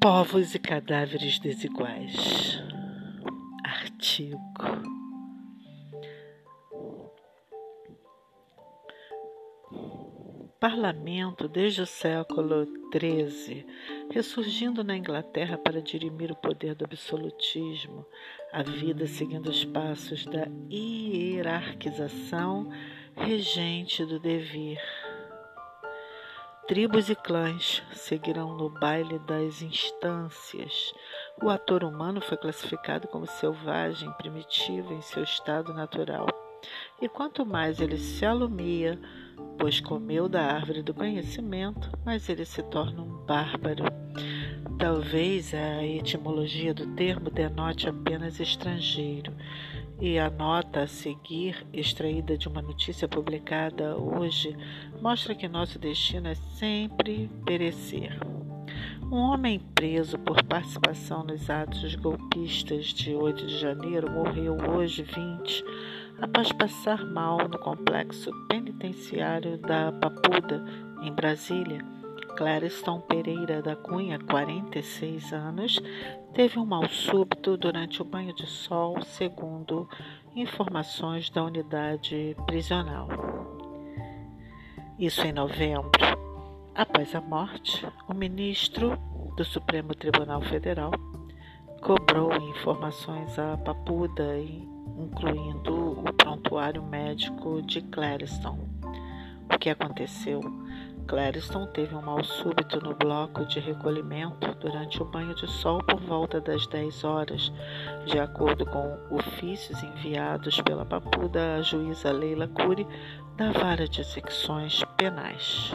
Povos e cadáveres desiguais. Artigo. Parlamento desde o século XIII, ressurgindo na Inglaterra para dirimir o poder do absolutismo, a vida seguindo os passos da hierarquização regente do devir Tribos e clãs seguirão no baile das instâncias. O ator humano foi classificado como selvagem, primitivo em seu estado natural. E quanto mais ele se alumia, pois comeu da árvore do conhecimento, mais ele se torna um bárbaro. Talvez a etimologia do termo denote apenas estrangeiro e a nota a seguir, extraída de uma notícia publicada hoje, mostra que nosso destino é sempre perecer. Um homem preso por participação nos atos golpistas de 8 de janeiro morreu hoje, 20, após passar mal no complexo penitenciário da Papuda, em Brasília Clareston Pereira da Cunha, 46 anos, teve um mal súbito durante o banho de sol, segundo informações da unidade prisional. Isso em novembro. Após a morte, o ministro do Supremo Tribunal Federal cobrou informações à Papuda, incluindo o prontuário médico de Clareston. O que aconteceu? Clareston teve um mal súbito no bloco de recolhimento durante o banho de sol por volta das 10 horas, de acordo com ofícios enviados pela papuda juíza Leila Cury da Vara de Secções Penais.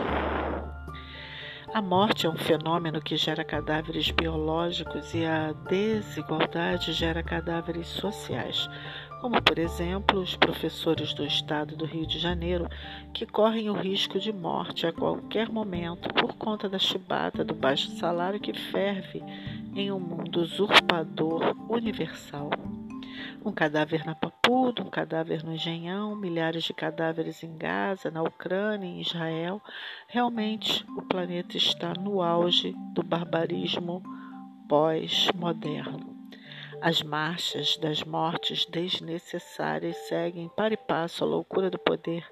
A morte é um fenômeno que gera cadáveres biológicos e a desigualdade gera cadáveres sociais, como por exemplo os professores do estado do Rio de Janeiro, que correm o risco de morte a qualquer momento por conta da chibata do baixo salário que ferve em um mundo usurpador universal. Um cadáver na Papuda, um cadáver no Engenhão, milhares de cadáveres em Gaza, na Ucrânia, em Israel. Realmente, o planeta está no auge do barbarismo pós-moderno. As marchas das mortes desnecessárias seguem para e passo a loucura do poder.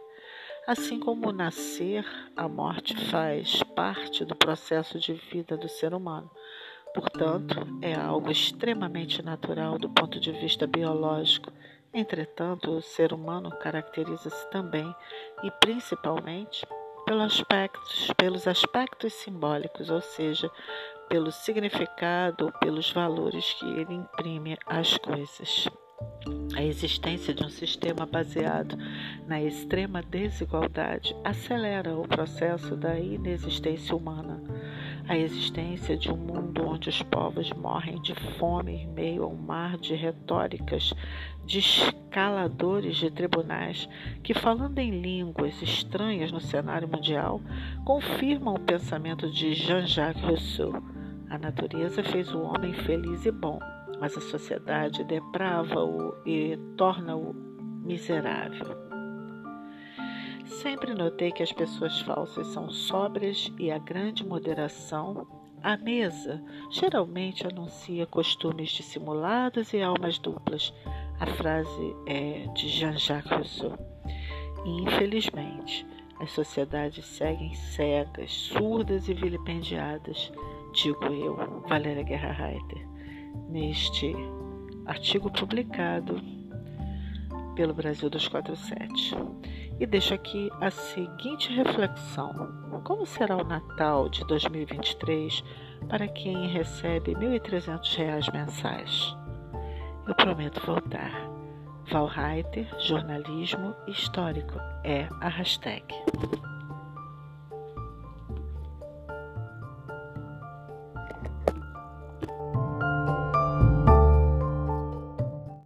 Assim como o nascer, a morte faz parte do processo de vida do ser humano. Portanto, é algo extremamente natural do ponto de vista biológico. Entretanto, o ser humano caracteriza-se também e principalmente pelos aspectos, pelos aspectos simbólicos, ou seja, pelo significado, pelos valores que ele imprime às coisas. A existência de um sistema baseado na extrema desigualdade acelera o processo da inexistência humana. A existência de um mundo onde os povos morrem de fome em meio a um mar de retóricas, de escaladores de tribunais que, falando em línguas estranhas no cenário mundial, confirmam o pensamento de Jean-Jacques Rousseau a natureza fez o homem feliz e bom, mas a sociedade deprava-o e torna-o miserável. Sempre notei que as pessoas falsas são sóbrias e a grande moderação. A mesa geralmente anuncia costumes dissimulados e almas duplas. A frase é de Jean-Jacques Rousseau. Infelizmente, as sociedades seguem cegas, surdas e vilipendiadas digo eu, Valéria Guerra Reiter, neste artigo publicado pelo Brasil 247. E deixo aqui a seguinte reflexão: como será o Natal de 2023 para quem recebe R$ 1.300 mensais? Eu prometo voltar. Valreiter, jornalismo histórico é a hashtag.